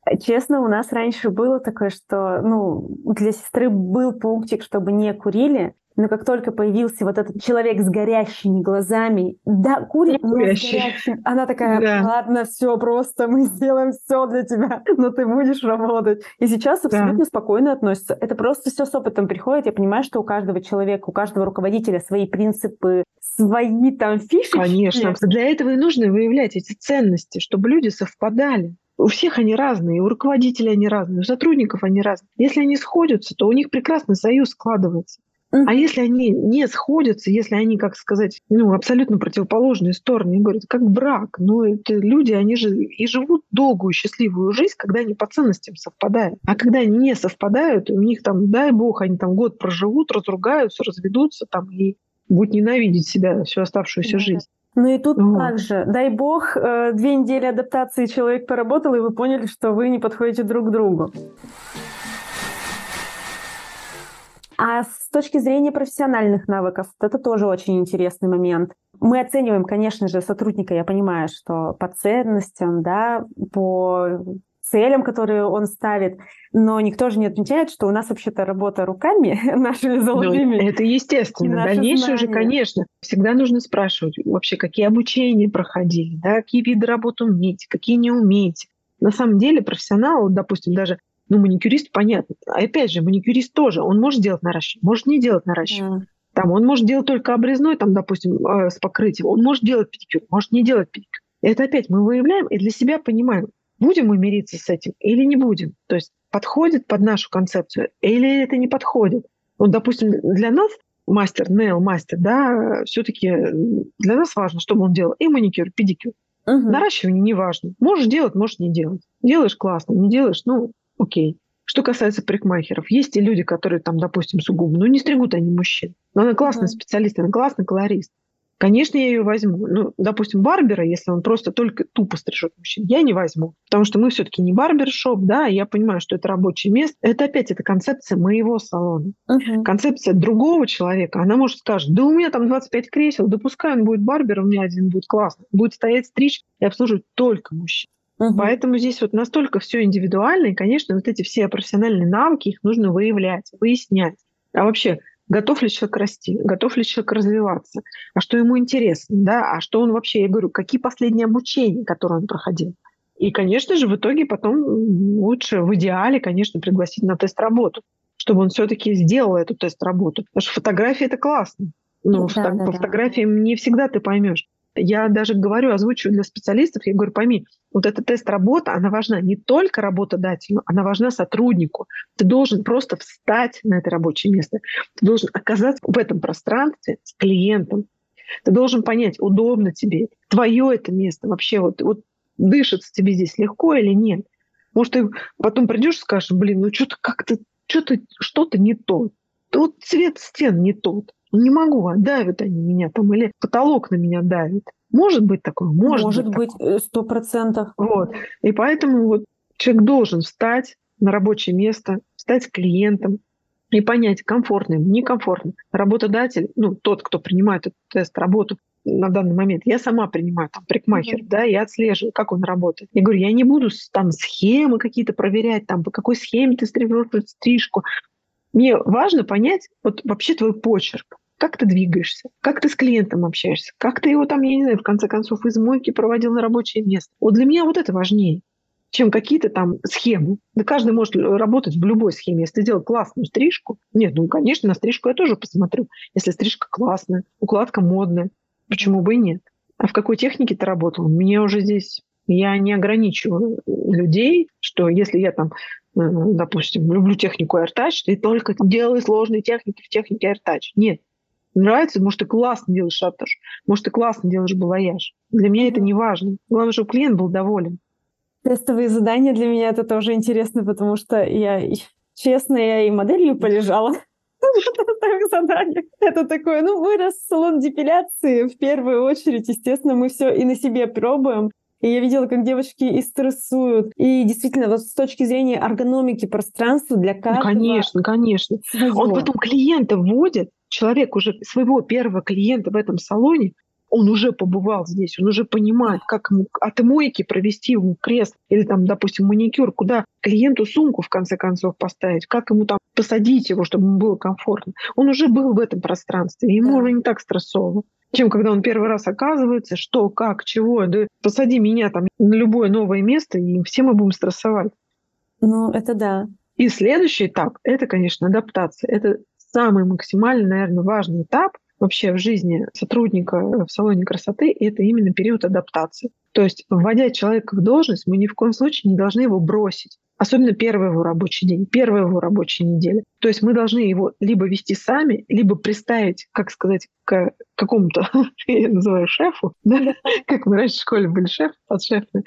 А, честно, у нас раньше было такое, что ну, для сестры был пунктик, чтобы не курили, но как только появился вот этот человек с горящими глазами, да, курит, но с горящими, она такая, да. ладно, все, просто мы сделаем все для тебя, но ты будешь работать. И сейчас абсолютно да. спокойно относится. Это просто все с опытом приходит. Я понимаю, что у каждого человека, у каждого руководителя свои принципы, свои там фишки. Конечно. Для этого и нужно выявлять эти ценности, чтобы люди совпадали. У всех они разные, у руководителей они разные, у сотрудников они разные. Если они сходятся, то у них прекрасный союз складывается. А если они не сходятся, если они, как сказать, ну, абсолютно противоположные стороны, я говорю, как брак, но это люди, они же и живут долгую, счастливую жизнь, когда они по ценностям совпадают. А когда они не совпадают, у них там, дай бог, они там год проживут, разругаются, разведутся там и будут ненавидеть себя всю оставшуюся да. жизнь. Ну и тут вот. также, дай бог, э, две недели адаптации человек поработал, и вы поняли, что вы не подходите друг к другу. А с точки зрения профессиональных навыков, это тоже очень интересный момент. Мы оцениваем, конечно же, сотрудника, я понимаю, что по ценностям, да, по целям, которые он ставит, но никто же не отмечает, что у нас вообще-то работа руками нашими ну, золотыми. Ну, это естественно. Дальнейшее же, конечно, всегда нужно спрашивать вообще, какие обучения проходили, да, какие виды работы умеете, какие не умеете. На самом деле профессионал, допустим, даже ну, маникюрист, понятно. А опять же, маникюрист тоже, он может делать наращивание, может не делать наращивание. Да. Там он может делать только обрезной, там, допустим, э, с покрытием. Он может делать педикюр, может не делать педикюр. Это опять мы выявляем и для себя понимаем, будем мы мириться с этим или не будем. То есть подходит под нашу концепцию или это не подходит. Вот, допустим, для нас мастер, нейл мастер, да, все-таки для нас важно, чтобы он делал и маникюр, и педикюр. Угу. Наращивание не важно. Можешь делать, можешь не делать. Делаешь классно, не делаешь, ну, окей. Что касается парикмахеров, есть и люди, которые там, допустим, сугубо, ну не стригут они мужчин. Но она классный mm-hmm. специалист, она классный колорист. Конечно, я ее возьму. Ну, допустим, барбера, если он просто только тупо стрижет мужчин, я не возьму. Потому что мы все-таки не барбершоп, да, я понимаю, что это рабочее место. Это опять это концепция моего салона. Uh-huh. Концепция другого человека. Она может сказать, да у меня там 25 кресел, да пускай он будет барбер, у меня один будет классно. Будет стоять стричь и обслуживать только мужчин. Угу. Поэтому здесь вот настолько все индивидуально, и, конечно, вот эти все профессиональные навыки, их нужно выявлять, выяснять. А вообще, готов ли человек расти, готов ли человек развиваться, а что ему интересно, да, а что он вообще, я говорю, какие последние обучения, которые он проходил. И, конечно же, в итоге потом лучше в идеале, конечно, пригласить на тест-работу, чтобы он все-таки сделал эту тест-работу. Потому что фотографии это классно. Но да, фото- да, по да. фотографиям не всегда ты поймешь. Я даже говорю, озвучиваю для специалистов, я говорю, пойми, вот эта тест-работа, она важна не только работодателю, она важна сотруднику. Ты должен просто встать на это рабочее место. Ты должен оказаться в этом пространстве с клиентом. Ты должен понять, удобно тебе, твое это место вообще, вот, вот дышится тебе здесь легко или нет. Может, ты потом придешь и скажешь, блин, ну что-то как-то, что-то, что-то не то. Вот цвет стен не тот. Не могу, а давят они меня там, или потолок на меня давит. Может быть такое? Может, может быть, сто процентов. Вот. И поэтому вот человек должен встать на рабочее место, стать клиентом и понять, комфортно ему, некомфортно. Работодатель, ну, тот, кто принимает этот тест, работу на данный момент, я сама принимаю, там, парикмахер, mm-hmm. да, я отслеживаю, как он работает. Я говорю, я не буду там схемы какие-то проверять, там, по какой схеме ты стрижешь стрижку. Мне важно понять вот вообще твой почерк как ты двигаешься, как ты с клиентом общаешься, как ты его там, я не знаю, в конце концов, из мойки проводил на рабочее место. Вот для меня вот это важнее чем какие-то там схемы. Да каждый может работать в любой схеме. Если ты делал классную стрижку, нет, ну, конечно, на стрижку я тоже посмотрю. Если стрижка классная, укладка модная, почему бы и нет? А в какой технике ты работал? Мне уже здесь я не ограничиваю людей, что если я там, допустим, люблю технику AirTouch, ты только делай сложные техники в технике AirTouch. Нет нравится, может, ты классно делаешь шатаж, может, ты классно делаешь балаяж. Для меня это не важно. Главное, чтобы клиент был доволен. Тестовые задания для меня это тоже интересно, потому что я, честно, я и моделью полежала. задание. Это такое, ну, вырос салон депиляции. В первую очередь, естественно, мы все и на себе пробуем. И я видела, как девочки и стрессуют. И действительно, вот с точки зрения эргономики пространства для ну, каждого... Ну, конечно, конечно. Своего. Он потом клиента вводит, человек уже своего первого клиента в этом салоне, он уже побывал здесь, он уже понимает, как ему от мойки провести ему крест или там, допустим, маникюр, куда клиенту сумку в конце концов поставить, как ему там посадить его, чтобы ему было комфортно. Он уже был в этом пространстве, ему да. уже не так стрессово чем когда он первый раз оказывается, что, как, чего. Да посади меня там на любое новое место, и все мы будем стрессовать. Ну, это да. И следующий этап – это, конечно, адаптация. Это самый максимально, наверное, важный этап вообще в жизни сотрудника в салоне красоты, это именно период адаптации. То есть, вводя человека в должность, мы ни в коем случае не должны его бросить. Особенно первый его рабочий день, первая его рабочая неделя. То есть мы должны его либо вести сами, либо приставить, как сказать, к какому-то, я называю шефу, да? как мы раньше в школе были шеф, подшефные,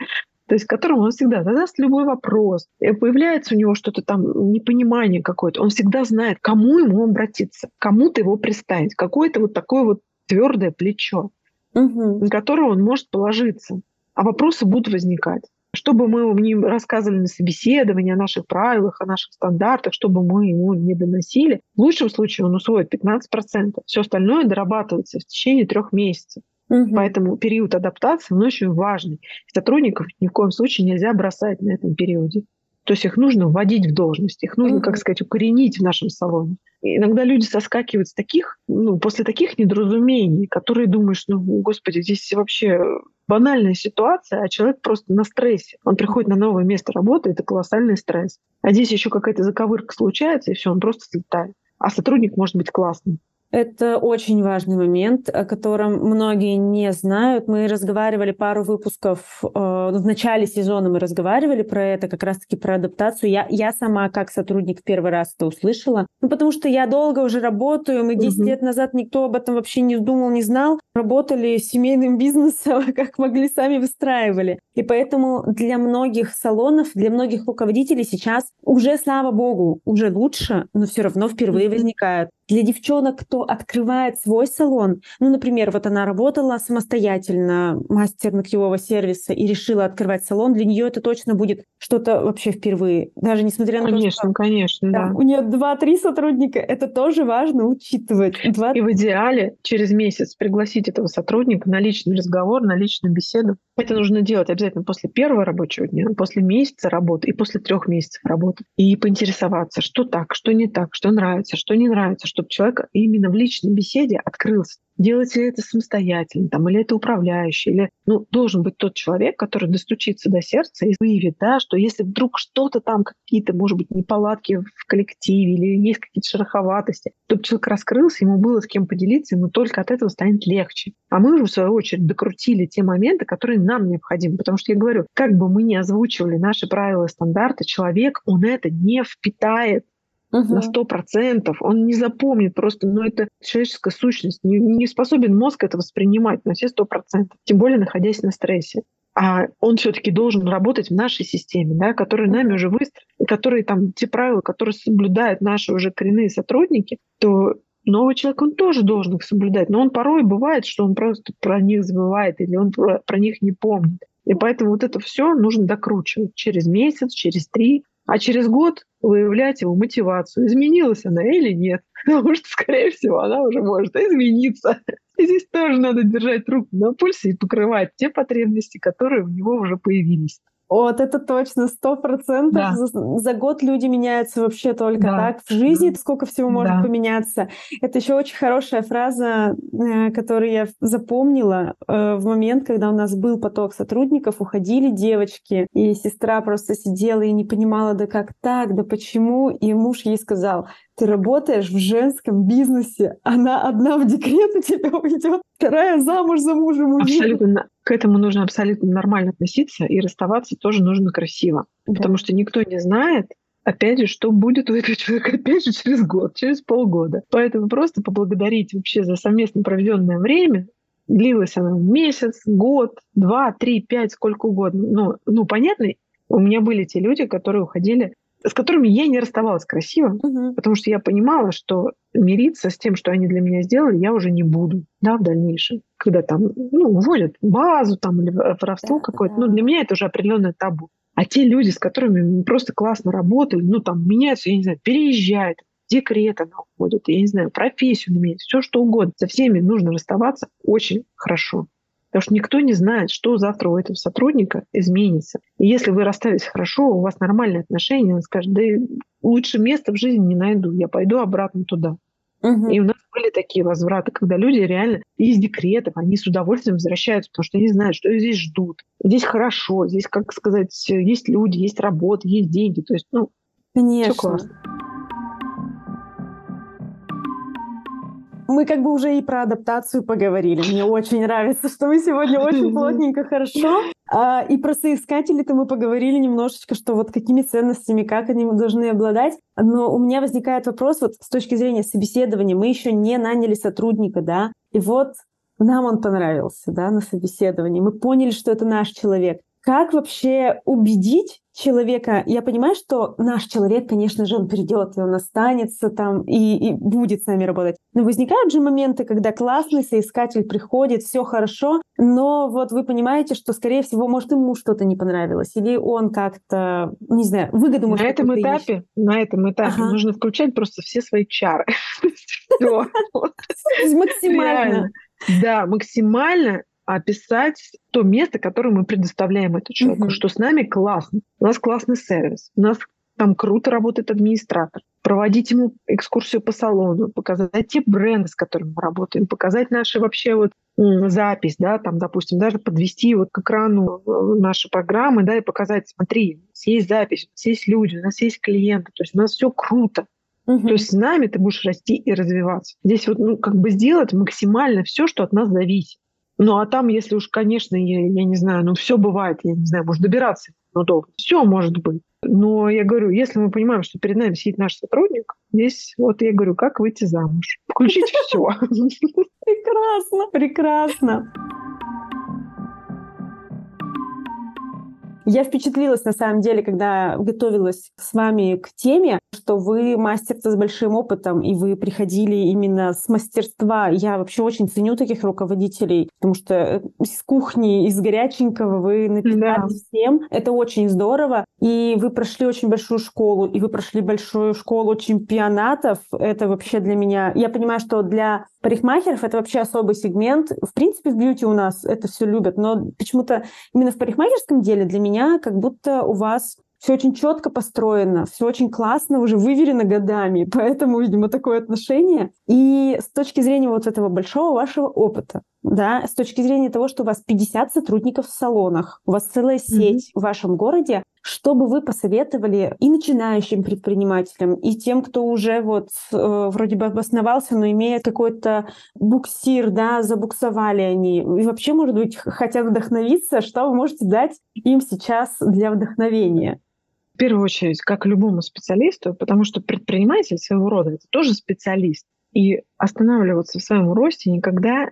то есть которому он всегда задаст любой вопрос. И появляется у него что-то там, непонимание какое-то. Он всегда знает, кому ему обратиться, кому-то его приставить, какое-то вот такое вот твердое плечо, угу. на которое он может положиться. А вопросы будут возникать. Чтобы мы не рассказывали на собеседовании о наших правилах, о наших стандартах, чтобы мы ему не доносили, в лучшем случае он усвоит 15%. Все остальное дорабатывается в течение трех месяцев. Угу. Поэтому период адаптации, он очень важный. Сотрудников ни в коем случае нельзя бросать на этом периоде. То есть их нужно вводить в должность, их нужно, угу. как сказать, укоренить в нашем салоне. Иногда люди соскакивают с таких, ну, после таких недоразумений, которые думаешь, ну, господи, здесь вообще банальная ситуация, а человек просто на стрессе. Он приходит на новое место работы, это колоссальный стресс. А здесь еще какая-то заковырка случается, и все, он просто слетает. А сотрудник может быть классным. Это очень важный момент, о котором многие не знают. Мы разговаривали пару выпусков, э, в начале сезона мы разговаривали про это, как раз-таки про адаптацию. Я, я сама как сотрудник в первый раз это услышала. Ну, потому что я долго уже работаю, мы 10 угу. лет назад никто об этом вообще не думал, не знал. Работали семейным бизнесом, как могли, сами выстраивали. И поэтому для многих салонов, для многих руководителей сейчас уже, слава богу, уже лучше, но все равно впервые возникают для девчонок, кто открывает свой салон, ну, например, вот она работала самостоятельно, мастер ногтевого сервиса, и решила открывать салон, для нее это точно будет что-то вообще впервые. Даже несмотря на конечно, то, что... Конечно, конечно, да. У нее два-три сотрудника, это тоже важно учитывать. 2... И в идеале через месяц пригласить этого сотрудника на личный разговор, на личную беседу. Это нужно делать обязательно после первого рабочего дня, после месяца работы и после трех месяцев работы. И поинтересоваться, что так, что не так, что нравится, что не нравится, что чтобы человек именно в личной беседе открылся. Делать ли это самостоятельно, там, или это управляющий, или ну, должен быть тот человек, который достучится до сердца и выявит, да, что если вдруг что-то там, какие-то, может быть, неполадки в коллективе или есть какие-то шероховатости, чтобы человек раскрылся, ему было с кем поделиться, ему только от этого станет легче. А мы уже, в свою очередь, докрутили те моменты, которые нам необходимы. Потому что я говорю, как бы мы ни озвучивали наши правила и стандарты, человек, он это не впитает угу. на сто процентов. Он не запомнит просто, но ну, это человеческая сущность. Не, не способен мозг это воспринимать на все сто процентов, тем более находясь на стрессе. А он все-таки должен работать в нашей системе, да, которая нами уже выстроена, которые там те правила, которые соблюдают наши уже коренные сотрудники, то новый человек, он тоже должен их соблюдать. Но он порой бывает, что он просто про них забывает или он про, про них не помнит. И поэтому вот это все нужно докручивать через месяц, через три, а через год выявлять его мотивацию, изменилась она или нет. Потому что, скорее всего, она уже может измениться. И здесь тоже надо держать руку на пульсе и покрывать те потребности, которые у него уже появились. Вот это точно, сто процентов. Да. За, за год люди меняются вообще только да. так. В жизни сколько всего может да. поменяться. Это еще очень хорошая фраза, э, которую я запомнила э, в момент, когда у нас был поток сотрудников, уходили девочки, и сестра просто сидела и не понимала, да как так, да почему. И муж ей сказал, ты работаешь в женском бизнесе, она одна в декрет у тебя уйдет, вторая замуж за мужем уйдет. Абсолютно. К этому нужно абсолютно нормально относиться, и расставаться тоже нужно красиво. Да. Потому что никто не знает, опять же, что будет у этого человека, опять же, через год, через полгода. Поэтому просто поблагодарить вообще за совместно проведенное время, длилось оно месяц, год, два, три, пять, сколько угодно. Ну, ну понятно, у меня были те люди, которые уходили с которыми я не расставалась красиво, угу. потому что я понимала, что мириться с тем, что они для меня сделали, я уже не буду, да, в дальнейшем. Когда там, ну, уводят базу там или воровство да, какое-то, да. ну, для меня это уже определенное табу. А те люди, с которыми мы просто классно работали, ну, там, меняются, я не знаю, переезжают, декрет она уходит, я не знаю, профессию меняет, все что угодно. Со всеми нужно расставаться очень хорошо. Потому что никто не знает, что завтра у этого сотрудника изменится. И если вы расстались хорошо, у вас нормальные отношения, он скажет, да лучше места в жизни не найду, я пойду обратно туда. Угу. И у нас были такие возвраты, когда люди реально из декретов, они с удовольствием возвращаются, потому что они знают, что здесь ждут. Здесь хорошо, здесь, как сказать, есть люди, есть работа, есть деньги. То есть, ну, Конечно. все классно. Мы как бы уже и про адаптацию поговорили. Мне очень нравится, что мы сегодня очень плотненько, хорошо. А, и про соискателей-то мы поговорили немножечко, что вот какими ценностями, как они должны обладать. Но у меня возникает вопрос вот с точки зрения собеседования. Мы еще не наняли сотрудника, да, и вот нам он понравился, да, на собеседовании. Мы поняли, что это наш человек. Как вообще убедить человека? Я понимаю, что наш человек, конечно же, он придет, и он останется там, и, и будет с нами работать. Но возникают же моменты, когда классный соискатель приходит, все хорошо, но вот вы понимаете, что, скорее всего, может, ему что-то не понравилось, или он как-то, не знаю, выгоду может На этом этапе, ищет. на этом этапе ага. нужно включать просто все свои чары. Максимально. Да, максимально описать то место, которое мы предоставляем этому человеку, mm-hmm. что с нами классно, у нас классный сервис, у нас там круто работает администратор, проводить ему экскурсию по салону, показать те бренды, с которыми мы работаем, показать наши вообще вот запись, да, там, допустим, даже подвести вот к экрану э, наши программы, да, и показать, смотри, у нас есть запись, у нас есть люди, у нас есть клиенты, то есть у нас все круто. Угу. То есть с нами ты будешь расти и развиваться. Здесь вот, ну, как бы сделать максимально все, что от нас зависит. Ну, а там, если уж, конечно, я, я не знаю, ну, все бывает, я не знаю, может добираться, но долго. Все может быть. Но я говорю, если мы понимаем, что перед нами сидит наш сотрудник, здесь вот я говорю, как выйти замуж. Включите все. Прекрасно, прекрасно. Я впечатлилась, на самом деле, когда готовилась с вами к теме, что вы мастер с большим опытом, и вы приходили именно с мастерства. Я вообще очень ценю таких руководителей, потому что э, из кухни, из горяченького вы напитали да. всем. Это очень здорово. И вы прошли очень большую школу, и вы прошли большую школу чемпионатов. Это вообще для меня... Я понимаю, что для парикмахеров это вообще особый сегмент. В принципе, в бьюти у нас это все любят, но почему-то именно в парикмахерском деле для меня как будто у вас все очень четко построено, все очень классно, уже выверено годами, поэтому, видимо, такое отношение. И с точки зрения вот этого большого вашего опыта, да, с точки зрения того, что у вас 50 сотрудников в салонах, у вас целая сеть mm-hmm. в вашем городе, что бы вы посоветовали и начинающим предпринимателям, и тем, кто уже вот э, вроде бы обосновался, но имеет какой-то буксир, да, забуксовали они, и вообще, может быть, хотят вдохновиться, что вы можете дать им сейчас для вдохновения? В первую очередь, как любому специалисту, потому что предприниматель своего рода – это тоже специалист. И останавливаться в своем росте никогда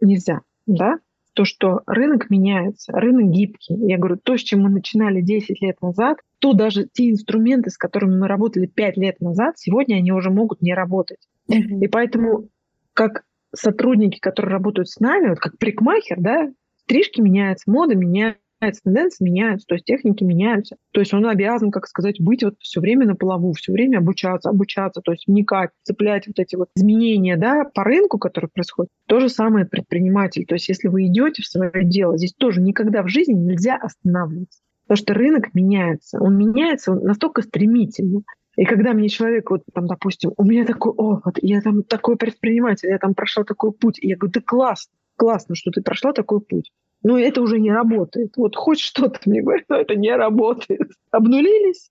нельзя. Да? То, что рынок меняется, рынок гибкий. Я говорю, то, с чем мы начинали 10 лет назад, то даже те инструменты, с которыми мы работали 5 лет назад, сегодня они уже могут не работать. Mm-hmm. И поэтому как сотрудники, которые работают с нами, вот как прикмахер, да, стрижки меняются, мода меняется, меняется, тенденции меняются, то есть техники меняются. То есть он обязан, как сказать, быть вот все время на плаву, все время обучаться, обучаться, то есть вникать, цеплять вот эти вот изменения да, по рынку, которые происходят. То же самое предприниматель. То есть если вы идете в свое дело, здесь тоже никогда в жизни нельзя останавливаться. Потому что рынок меняется. Он меняется он настолько стремительно. И когда мне человек, вот там, допустим, у меня такой опыт, я там такой предприниматель, я там прошла такой путь, и я говорю, да классно, классно, что ты прошла такой путь ну это уже не работает. Вот хоть что-то мне говорят, но это не работает. Обнулились,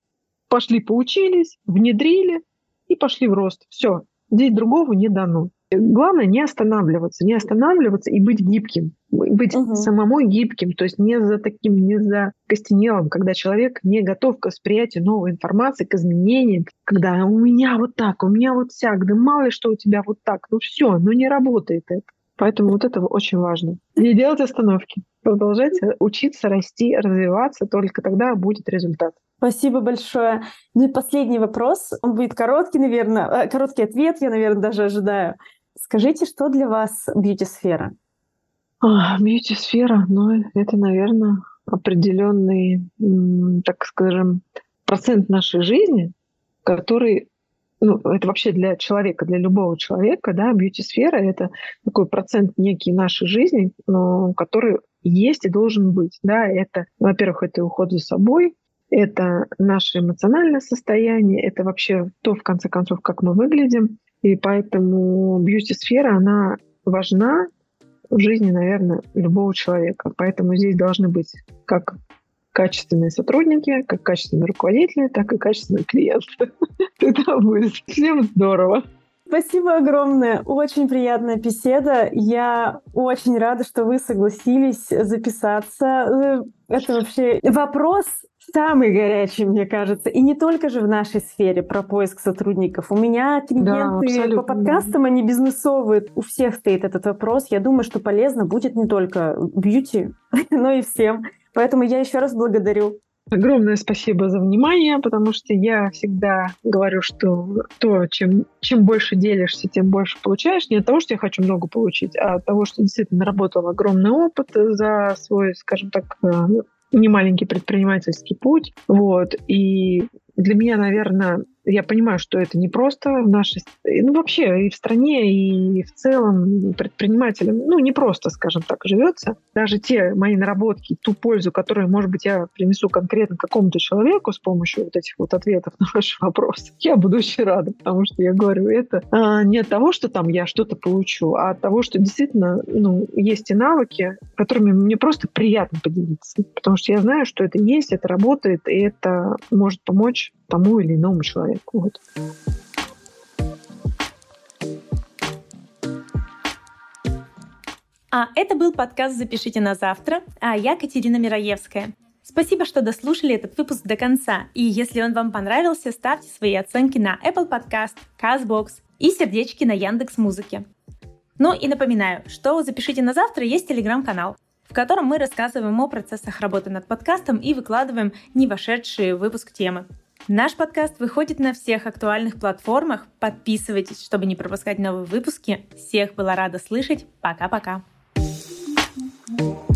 пошли поучились, внедрили и пошли в рост. Все, здесь другого не дано. Главное не останавливаться, не останавливаться и быть гибким, быть угу. самому гибким, то есть не за таким, не за костенелым, когда человек не готов к восприятию новой информации, к изменениям, когда у меня вот так, у меня вот всяк, да мало ли что у тебя вот так, ну все, ну не работает это. Поэтому вот это очень важно. Не делать остановки. Продолжать учиться, расти, развиваться. Только тогда будет результат. Спасибо большое. Ну и последний вопрос. Он будет короткий, наверное. Э, короткий ответ я, наверное, даже ожидаю. Скажите, что для вас бьюти-сфера? Бьюти-сфера, ну, это, наверное, определенный, так скажем, процент нашей жизни, который ну, это вообще для человека, для любого человека, да, бьюти-сфера — это такой процент некий нашей жизни, но, который есть и должен быть, да, это, во-первых, это уход за собой, это наше эмоциональное состояние, это вообще то, в конце концов, как мы выглядим, и поэтому бьюти-сфера, она важна в жизни, наверное, любого человека. Поэтому здесь должны быть как качественные сотрудники, как качественные руководители, так и качественные клиенты. Это будет всем здорово. Спасибо огромное. Очень приятная беседа. Я очень рада, что вы согласились записаться. Э, это вообще вопрос самый горячий, мне кажется. И не только же в нашей сфере про поиск сотрудников. У меня клиенты да, по подкастам, они бизнесовые. У всех стоит этот вопрос. Я думаю, что полезно будет не только бьюти, но и всем. Поэтому я еще раз благодарю. Огромное спасибо за внимание, потому что я всегда говорю, что то, чем, чем больше делишься, тем больше получаешь. Не от того, что я хочу много получить, а от того, что действительно наработал огромный опыт за свой, скажем так, э, немаленький предпринимательский путь. Вот. И для меня, наверное, я понимаю, что это не просто в нашей, ну вообще и в стране, и в целом предпринимателям, ну не просто, скажем так, живется. Даже те мои наработки, ту пользу, которую, может быть, я принесу конкретно какому-то человеку с помощью вот этих вот ответов на ваши вопросы, я буду очень рада, потому что я говорю, это а, не от того, что там я что-то получу, а от того, что действительно, ну, есть и навыки, которыми мне просто приятно поделиться, потому что я знаю, что это есть, это работает, и это может помочь тому или иному человеку. Вот. А это был подкаст «Запишите на завтра», а я Катерина Мироевская. Спасибо, что дослушали этот выпуск до конца. И если он вам понравился, ставьте свои оценки на Apple Podcast, CastBox и сердечки на Яндекс Музыке. Ну и напоминаю, что «Запишите на завтра» есть телеграм-канал, в котором мы рассказываем о процессах работы над подкастом и выкладываем не вошедшие в выпуск темы. Наш подкаст выходит на всех актуальных платформах. Подписывайтесь, чтобы не пропускать новые выпуски. Всех была рада слышать. Пока-пока. thank you